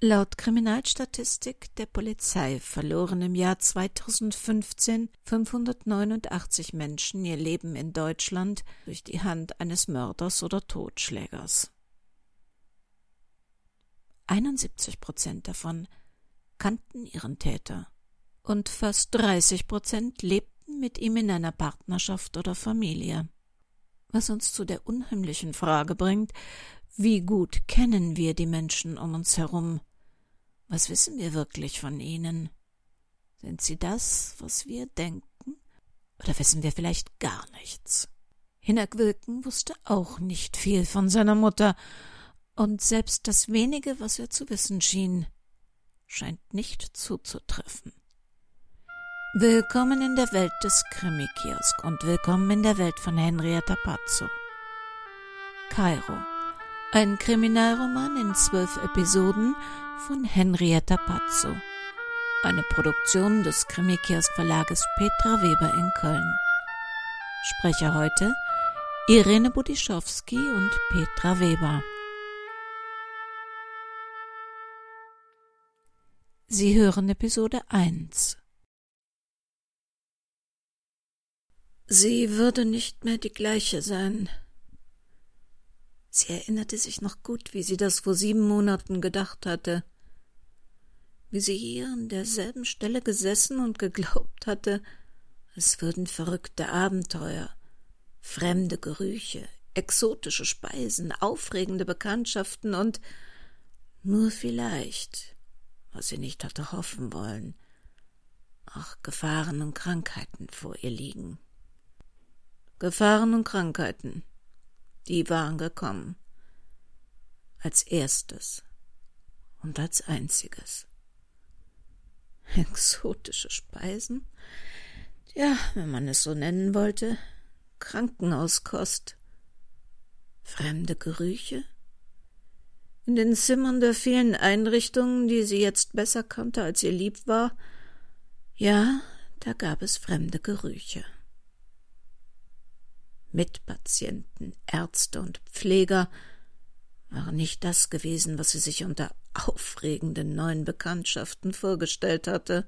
Laut Kriminalstatistik der Polizei verloren im Jahr 2015 589 Menschen ihr Leben in Deutschland durch die Hand eines Mörders oder Totschlägers. 71 Prozent davon kannten ihren Täter und fast 30 Prozent lebten mit ihm in einer Partnerschaft oder Familie. Was uns zu der unheimlichen Frage bringt, wie gut kennen wir die Menschen um uns herum? Was wissen wir wirklich von ihnen? Sind sie das, was wir denken? Oder wissen wir vielleicht gar nichts? Hinak Wilken wusste auch nicht viel von seiner Mutter, und selbst das wenige, was er zu wissen schien, scheint nicht zuzutreffen. Willkommen in der Welt des Krimi-Kiosk und willkommen in der Welt von Henrietta Pazzo. Kairo. Ein Kriminalroman in zwölf Episoden von Henrietta Pazzo. Eine Produktion des Krimikiosk Verlages Petra Weber in Köln. Sprecher heute Irene Budischowski und Petra Weber. Sie hören Episode 1. Sie würde nicht mehr die gleiche sein. Sie erinnerte sich noch gut, wie sie das vor sieben Monaten gedacht hatte, wie sie hier an derselben Stelle gesessen und geglaubt hatte, es würden verrückte Abenteuer, fremde Gerüche, exotische Speisen, aufregende Bekanntschaften und nur vielleicht, was sie nicht hatte hoffen wollen, auch Gefahren und Krankheiten vor ihr liegen. Gefahren und Krankheiten, die waren gekommen. Als erstes und als einziges. Exotische Speisen? Ja, wenn man es so nennen wollte. Krankenhauskost. Fremde Gerüche? In den Zimmern der vielen Einrichtungen, die sie jetzt besser kannte, als ihr lieb war, ja, da gab es fremde Gerüche. Mitpatienten, Ärzte und Pfleger waren nicht das gewesen, was sie sich unter aufregenden neuen Bekanntschaften vorgestellt hatte.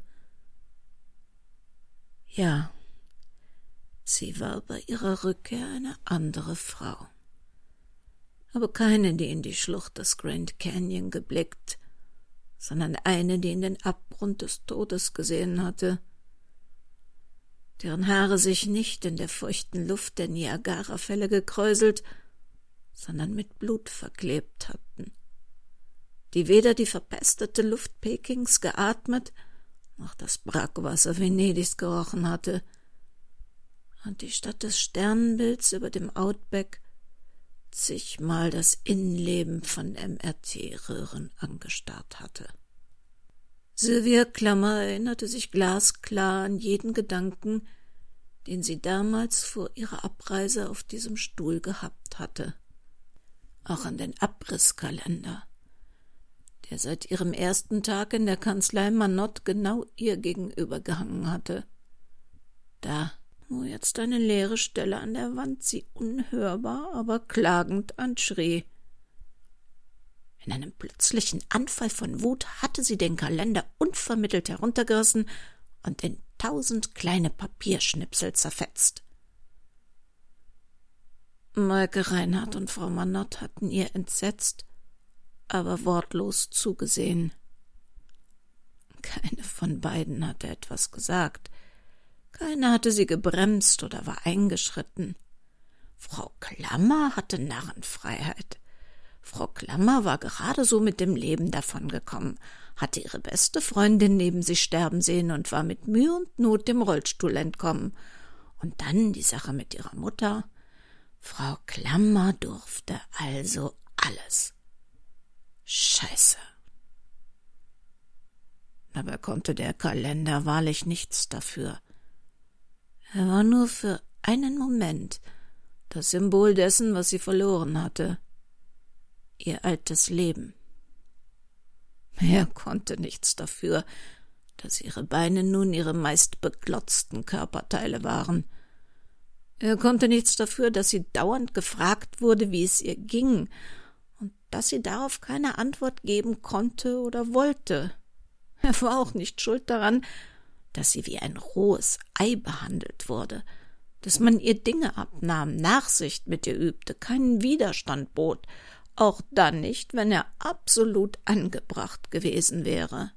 Ja, sie war bei ihrer Rückkehr eine andere Frau. Aber keine, die in die Schlucht des Grand Canyon geblickt, sondern eine, die in den Abgrund des Todes gesehen hatte, deren Haare sich nicht in der feuchten Luft der Niagarafälle gekräuselt, sondern mit Blut verklebt hatten, die weder die verpestete Luft Pekings geatmet, noch das Brackwasser Venedigs gerochen hatte, und die statt des Sternenbilds über dem Outback zigmal das Innenleben von MRT-Röhren angestarrt hatte. Sylvia Klammer erinnerte sich glasklar an jeden Gedanken, den sie damals vor ihrer Abreise auf diesem Stuhl gehabt hatte. Auch an den Abrisskalender, der seit ihrem ersten Tag in der Kanzlei Manott genau ihr gegenüber gehangen hatte. Da, wo jetzt eine leere Stelle an der Wand sie unhörbar, aber klagend anschrie. In einem plötzlichen Anfall von Wut hatte sie den Kalender unvermittelt heruntergerissen und in tausend kleine Papierschnipsel zerfetzt. Maike Reinhardt und Frau Manott hatten ihr entsetzt, aber wortlos zugesehen. Keine von beiden hatte etwas gesagt. Keine hatte sie gebremst oder war eingeschritten. Frau Klammer hatte Narrenfreiheit. Frau Klammer war gerade so mit dem Leben davongekommen, hatte ihre beste Freundin neben sich sterben sehen und war mit Mühe und Not dem Rollstuhl entkommen. Und dann die Sache mit ihrer Mutter. Frau Klammer durfte also alles. Scheiße. Aber konnte der Kalender wahrlich nichts dafür. Er war nur für einen Moment das Symbol dessen, was sie verloren hatte ihr altes Leben. Er konnte nichts dafür, dass ihre Beine nun ihre meist beklotzten Körperteile waren. Er konnte nichts dafür, dass sie dauernd gefragt wurde, wie es ihr ging, und dass sie darauf keine Antwort geben konnte oder wollte. Er war auch nicht schuld daran, dass sie wie ein rohes Ei behandelt wurde, dass man ihr Dinge abnahm, Nachsicht mit ihr übte, keinen Widerstand bot, auch dann nicht, wenn er absolut angebracht gewesen wäre.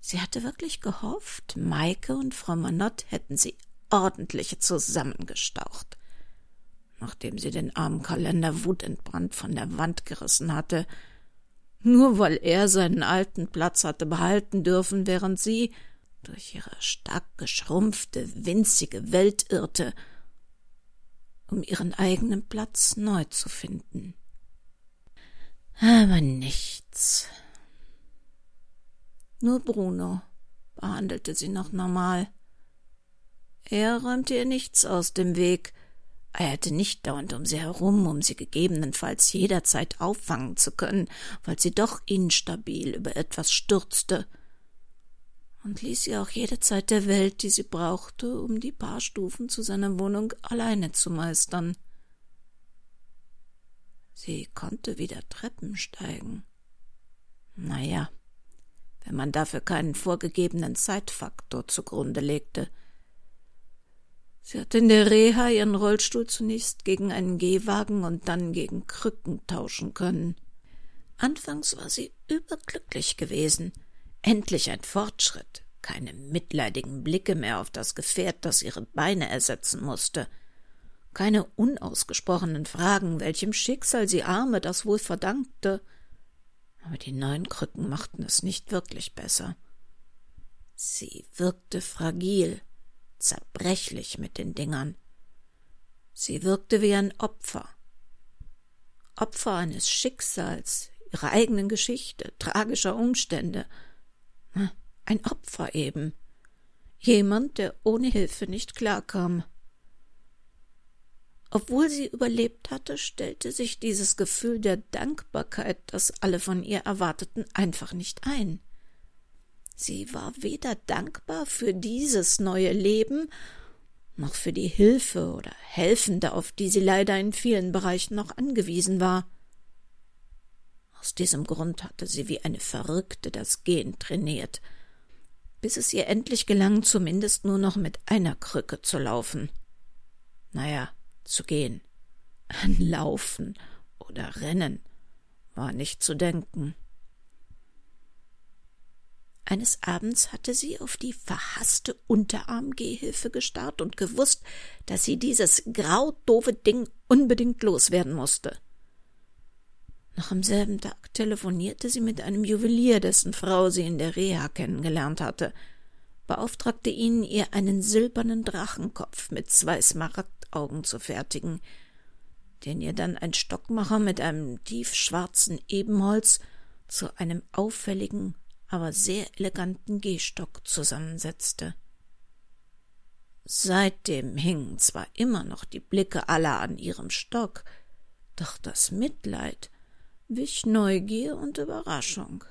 Sie hatte wirklich gehofft, Maike und Frau Manott hätten sie ordentlich zusammengestaucht. Nachdem sie den armen Kalender wutentbrannt von der Wand gerissen hatte, nur weil er seinen alten Platz hatte behalten dürfen, während sie durch ihre stark geschrumpfte, winzige Welt irrte, um ihren eigenen Platz neu zu finden. Aber nichts. Nur Bruno behandelte sie noch normal. Er räumte ihr nichts aus dem Weg, eierte nicht dauernd um sie herum, um sie gegebenenfalls jederzeit auffangen zu können, weil sie doch instabil über etwas stürzte, und ließ ihr auch jede Zeit der Welt, die sie brauchte, um die paar Stufen zu seiner Wohnung alleine zu meistern. Sie konnte wieder Treppen steigen. Na ja, wenn man dafür keinen vorgegebenen Zeitfaktor zugrunde legte – Sie hat in der Reha ihren Rollstuhl zunächst gegen einen Gehwagen und dann gegen Krücken tauschen können. Anfangs war sie überglücklich gewesen. Endlich ein Fortschritt, keine mitleidigen Blicke mehr auf das Gefährt, das ihre Beine ersetzen musste, keine unausgesprochenen Fragen, welchem Schicksal sie Arme das wohl verdankte. Aber die neuen Krücken machten es nicht wirklich besser. Sie wirkte fragil, zerbrechlich mit den Dingern. Sie wirkte wie ein Opfer. Opfer eines Schicksals, ihrer eigenen Geschichte, tragischer Umstände. Ein Opfer eben. Jemand, der ohne Hilfe nicht klarkam. Obwohl sie überlebt hatte, stellte sich dieses Gefühl der Dankbarkeit, das alle von ihr erwarteten, einfach nicht ein. Sie war weder dankbar für dieses neue Leben noch für die Hilfe oder Helfende, auf die sie leider in vielen Bereichen noch angewiesen war. Aus diesem Grund hatte sie wie eine Verrückte das Gehen trainiert, bis es ihr endlich gelang, zumindest nur noch mit einer Krücke zu laufen. Naja, zu gehen. An Laufen oder Rennen war nicht zu denken. Eines Abends hatte sie auf die verhasste Unterarmgehhilfe gestarrt und gewusst, dass sie dieses graudoofe Ding unbedingt loswerden musste. Noch am selben Tag telefonierte sie mit einem Juwelier, dessen Frau sie in der Reha kennengelernt hatte, beauftragte ihn, ihr einen silbernen Drachenkopf mit zwei Smaragdaugen zu fertigen, den ihr dann ein Stockmacher mit einem tiefschwarzen Ebenholz zu einem auffälligen aber sehr eleganten Gehstock zusammensetzte. Seitdem hingen zwar immer noch die Blicke aller an ihrem Stock, doch das Mitleid wich Neugier und Überraschung.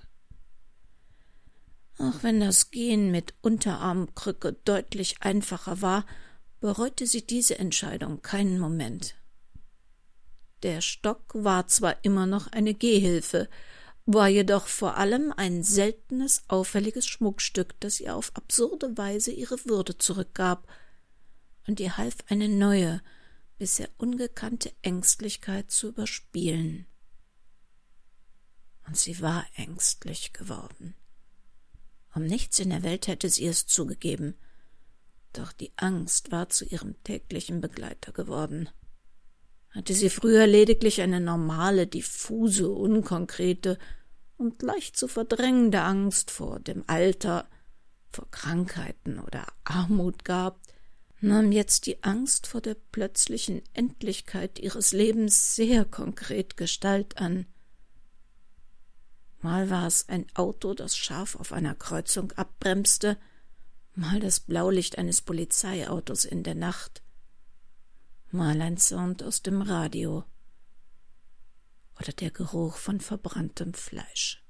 Auch wenn das Gehen mit Unterarmkrücke deutlich einfacher war, bereute sie diese Entscheidung keinen Moment. Der Stock war zwar immer noch eine Gehhilfe, war jedoch vor allem ein seltenes, auffälliges Schmuckstück, das ihr auf absurde Weise ihre Würde zurückgab und ihr half, eine neue, bisher ungekannte Ängstlichkeit zu überspielen. Und sie war ängstlich geworden. Um nichts in der Welt hätte sie es zugegeben, doch die Angst war zu ihrem täglichen Begleiter geworden. Hatte sie früher lediglich eine normale, diffuse, unkonkrete und leicht zu verdrängende Angst vor dem Alter, vor Krankheiten oder Armut gehabt, nahm jetzt die Angst vor der plötzlichen Endlichkeit ihres Lebens sehr konkret Gestalt an. Mal war es ein Auto, das scharf auf einer Kreuzung abbremste, mal das Blaulicht eines Polizeiautos in der Nacht, mal ein Sound aus dem Radio oder der Geruch von verbranntem Fleisch.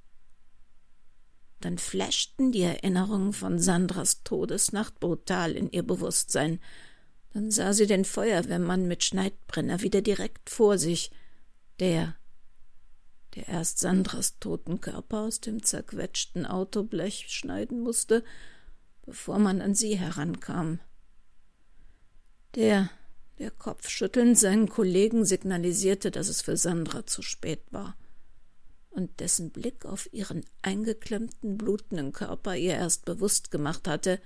Dann flaschten die Erinnerungen von Sandras Todesnacht brutal in ihr Bewusstsein. Dann sah sie den Feuerwehrmann mit Schneidbrenner wieder direkt vor sich, der, der erst Sandras toten Körper aus dem zerquetschten Autoblech schneiden musste, bevor man an sie herankam. Der, der kopfschüttelnd seinen Kollegen signalisierte, dass es für Sandra zu spät war, und dessen Blick auf ihren eingeklemmten, blutenden Körper ihr erst bewusst gemacht hatte,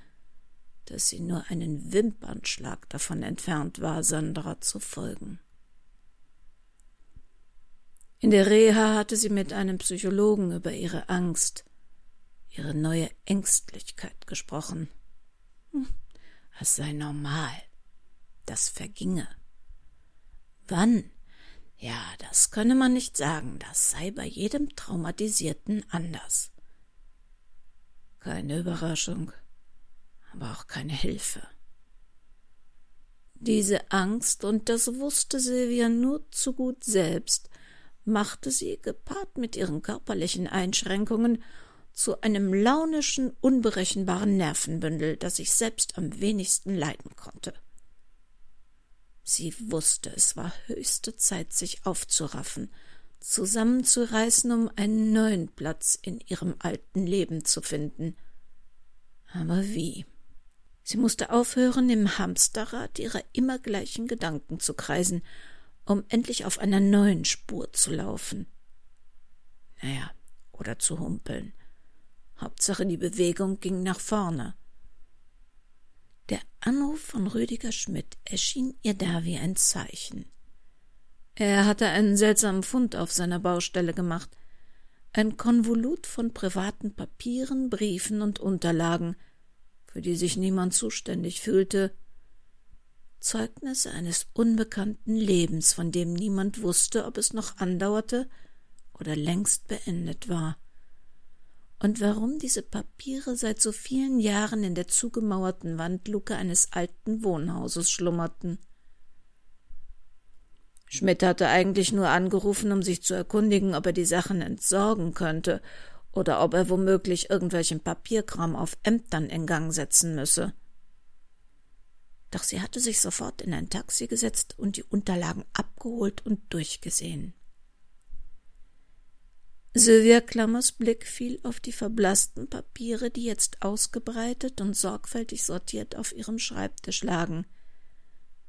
dass sie nur einen Wimpernschlag davon entfernt war, Sandra zu folgen. In der Reha hatte sie mit einem Psychologen über ihre Angst, ihre neue Ängstlichkeit gesprochen. Hm, es sei normal, das verginge. Wann? Ja, das könne man nicht sagen, das sei bei jedem Traumatisierten anders. Keine Überraschung, aber auch keine Hilfe. Diese Angst, und das wusste Silvia nur zu gut selbst, machte sie, gepaart mit ihren körperlichen Einschränkungen, zu einem launischen, unberechenbaren Nervenbündel, das ich selbst am wenigsten leiden konnte. Sie wusste, es war höchste Zeit, sich aufzuraffen, zusammenzureißen, um einen neuen Platz in ihrem alten Leben zu finden. Aber wie? Sie musste aufhören, im Hamsterrad ihrer immer gleichen Gedanken zu kreisen um endlich auf einer neuen Spur zu laufen. Naja, oder zu humpeln. Hauptsache die Bewegung ging nach vorne. Der Anruf von Rüdiger Schmidt erschien ihr da wie ein Zeichen. Er hatte einen seltsamen Fund auf seiner Baustelle gemacht, ein Konvolut von privaten Papieren, Briefen und Unterlagen, für die sich niemand zuständig fühlte, Zeugnisse eines unbekannten Lebens, von dem niemand wusste, ob es noch andauerte oder längst beendet war. Und warum diese Papiere seit so vielen Jahren in der zugemauerten Wandluke eines alten Wohnhauses schlummerten. Schmidt hatte eigentlich nur angerufen, um sich zu erkundigen, ob er die Sachen entsorgen könnte oder ob er womöglich irgendwelchen Papierkram auf Ämtern in Gang setzen müsse doch sie hatte sich sofort in ein Taxi gesetzt und die Unterlagen abgeholt und durchgesehen. Sylvia Klammers Blick fiel auf die verblassten Papiere, die jetzt ausgebreitet und sorgfältig sortiert auf ihrem Schreibtisch lagen,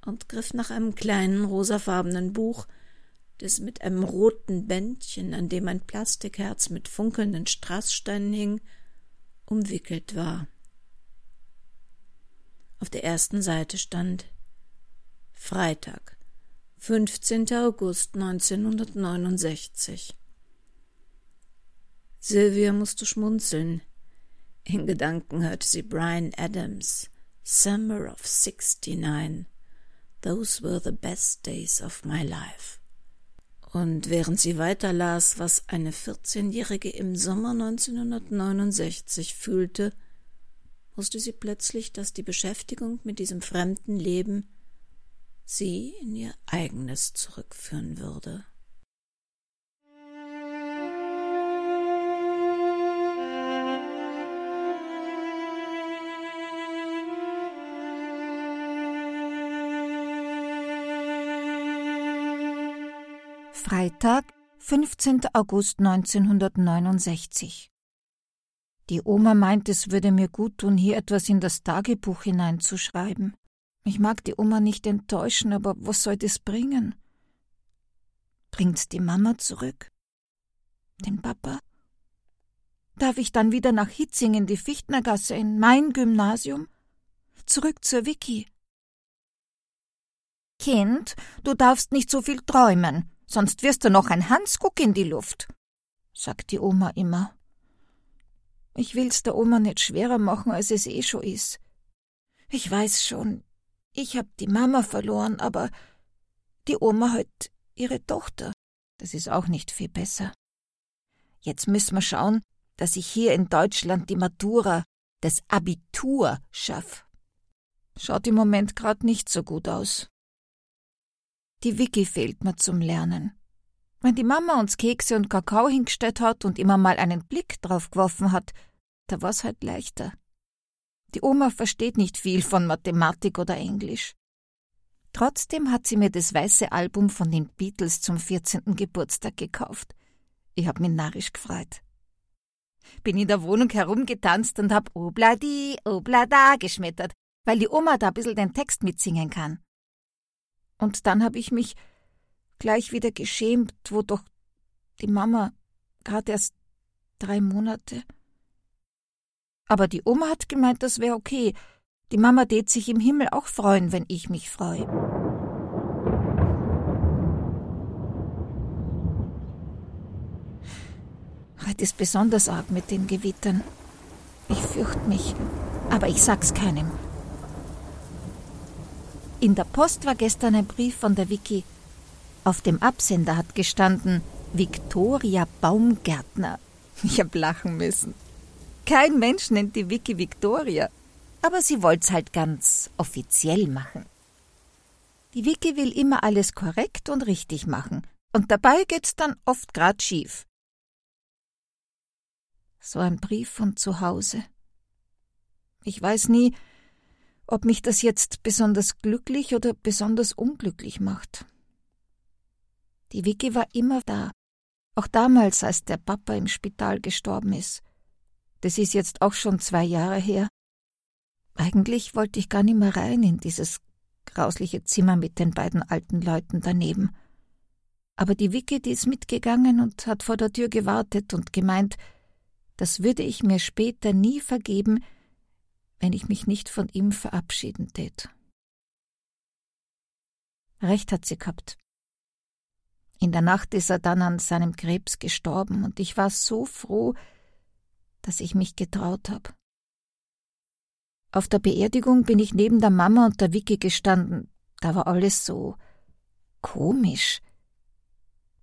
und griff nach einem kleinen rosafarbenen Buch, das mit einem roten Bändchen, an dem ein Plastikherz mit funkelnden Strasssteinen hing, umwickelt war. Auf der ersten Seite stand Freitag, 15. August 1969. Sylvia musste schmunzeln. In Gedanken hörte sie Brian Adams, Summer of 69. Those were the best days of my life. Und während sie weiterlas, was eine 14-Jährige im Sommer 1969 fühlte, wusste sie plötzlich, dass die Beschäftigung mit diesem fremden Leben sie in ihr eigenes zurückführen würde. Freitag, 15. August 1969 die Oma meint, es würde mir gut tun, hier etwas in das Tagebuch hineinzuschreiben. Ich mag die Oma nicht enttäuschen, aber was soll das bringen? Bringt's die Mama zurück? Den Papa? Darf ich dann wieder nach Hitzing in die Fichtnergasse in mein Gymnasium? Zurück zur Vicky. Kind, du darfst nicht so viel träumen, sonst wirst du noch ein Hansguck in die Luft, sagt die Oma immer. Ich will's der Oma nicht schwerer machen, als es eh schon ist. Ich weiß schon, ich hab die Mama verloren, aber die Oma hat ihre Tochter. Das ist auch nicht viel besser. Jetzt müssen wir schauen, dass ich hier in Deutschland die Matura, das Abitur schaff. Schaut im Moment grad nicht so gut aus. Die Vicky fehlt mir zum Lernen. Wenn die Mama uns Kekse und Kakao hingestellt hat und immer mal einen Blick drauf geworfen hat, da war's halt leichter. Die Oma versteht nicht viel von Mathematik oder Englisch. Trotzdem hat sie mir das weiße Album von den Beatles zum 14. Geburtstag gekauft. Ich hab mich narrisch gefreut. Bin in der Wohnung herumgetanzt und hab Obladi, Oblada geschmettert, weil die Oma da ein bisschen den Text mitsingen kann. Und dann hab ich mich gleich wieder geschämt, wo doch die Mama gerade erst drei Monate. Aber die Oma hat gemeint, das wäre okay. Die Mama tät sich im Himmel auch freuen, wenn ich mich freue. Heute ist besonders arg mit den Gewittern. Ich fürchte mich, aber ich sag's keinem. In der Post war gestern ein Brief von der Vicky. Auf dem Absender hat gestanden Victoria Baumgärtner. Ich hab lachen müssen. Kein Mensch nennt die Vicky Victoria, aber sie wollt's halt ganz offiziell machen. Die Vicky will immer alles korrekt und richtig machen, und dabei geht's dann oft grad schief. So ein Brief von zu Hause. Ich weiß nie, ob mich das jetzt besonders glücklich oder besonders unglücklich macht. Die Vicky war immer da, auch damals, als der Papa im Spital gestorben ist. Das ist jetzt auch schon zwei Jahre her. Eigentlich wollte ich gar nicht mehr rein in dieses grausliche Zimmer mit den beiden alten Leuten daneben. Aber die Vicky, die ist mitgegangen und hat vor der Tür gewartet und gemeint, das würde ich mir später nie vergeben, wenn ich mich nicht von ihm verabschieden tät. Recht hat sie gehabt. In der Nacht ist er dann an seinem Krebs gestorben, und ich war so froh, dass ich mich getraut habe. Auf der Beerdigung bin ich neben der Mama und der Vicky gestanden. Da war alles so komisch.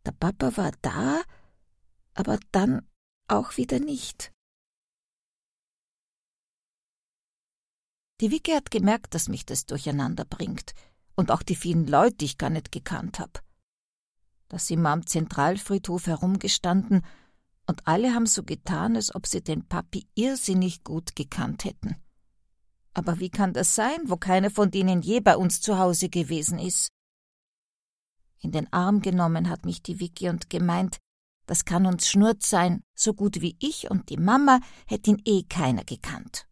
Der Papa war da, aber dann auch wieder nicht. Die Vicky hat gemerkt, dass mich das durcheinander bringt und auch die vielen Leute, die ich gar nicht gekannt hab. Da sind wir am Zentralfriedhof herumgestanden und alle haben so getan, als ob sie den Papi irrsinnig gut gekannt hätten. Aber wie kann das sein, wo keiner von denen je bei uns zu Hause gewesen ist? In den Arm genommen hat mich die Vicky und gemeint, das kann uns Schnurz sein, so gut wie ich und die Mama hätte ihn eh keiner gekannt.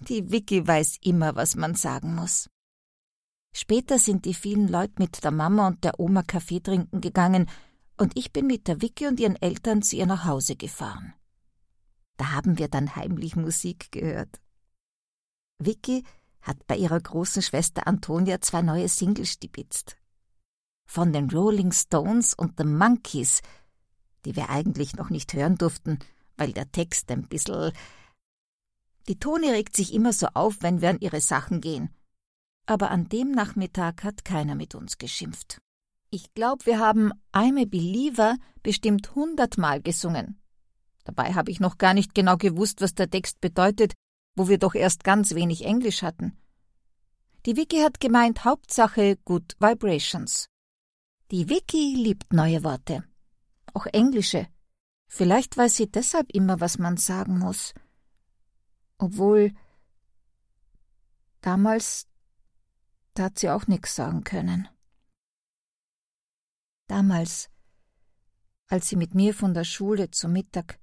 Die Vicky weiß immer, was man sagen muss. Später sind die vielen Leute mit der Mama und der Oma Kaffee trinken gegangen, und ich bin mit der Vicky und ihren Eltern zu ihr nach Hause gefahren. Da haben wir dann heimlich Musik gehört. Vicky hat bei ihrer großen Schwester Antonia zwei neue Singles stibitzt. Von den Rolling Stones und The Monkeys die wir eigentlich noch nicht hören durften, weil der Text ein bisschen. Die Toni regt sich immer so auf, wenn wir an ihre Sachen gehen. Aber an dem Nachmittag hat keiner mit uns geschimpft. Ich glaube, wir haben I'm a Believer bestimmt hundertmal gesungen. Dabei habe ich noch gar nicht genau gewusst, was der Text bedeutet, wo wir doch erst ganz wenig Englisch hatten. Die Vicky hat gemeint, Hauptsache Good Vibrations. Die Vicky liebt neue Worte auch englische. Vielleicht weiß sie deshalb immer, was man sagen muss. Obwohl damals da hat sie auch nichts sagen können. Damals, als sie mit mir von der Schule zum Mittag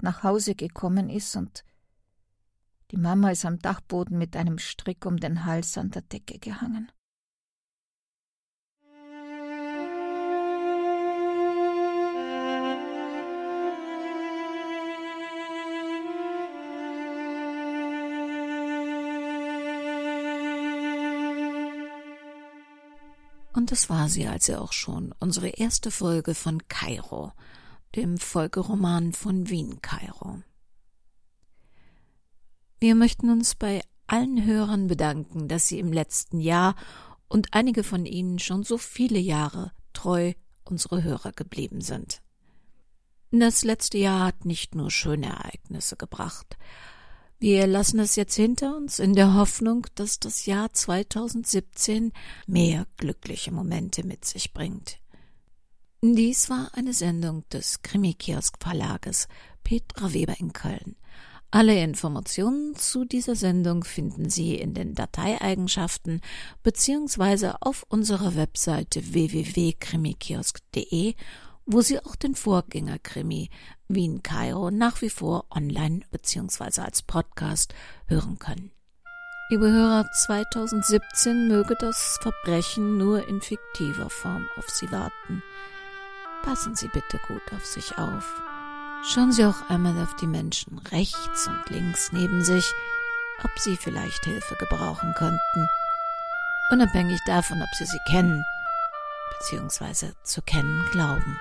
nach Hause gekommen ist und die Mama ist am Dachboden mit einem Strick um den Hals an der Decke gehangen. Und das war sie also auch schon, unsere erste Folge von Kairo, dem Folgeroman von Wien Kairo. Wir möchten uns bei allen Hörern bedanken, dass sie im letzten Jahr und einige von ihnen schon so viele Jahre treu unsere Hörer geblieben sind. Das letzte Jahr hat nicht nur schöne Ereignisse gebracht, wir lassen es jetzt hinter uns in der Hoffnung, dass das Jahr 2017 mehr glückliche Momente mit sich bringt. Dies war eine Sendung des Krimikiosk Verlages Petra Weber in Köln. Alle Informationen zu dieser Sendung finden Sie in den Dateieigenschaften beziehungsweise auf unserer Webseite www.krimikiosk.de wo Sie auch den Vorgängerkrimi Wien Kairo nach wie vor online bzw. als Podcast hören können. Liebe Hörer, 2017 möge das Verbrechen nur in fiktiver Form auf Sie warten. Passen Sie bitte gut auf sich auf. Schauen Sie auch einmal auf die Menschen rechts und links neben sich, ob sie vielleicht Hilfe gebrauchen könnten. Unabhängig davon, ob Sie sie kennen bzw. zu kennen glauben.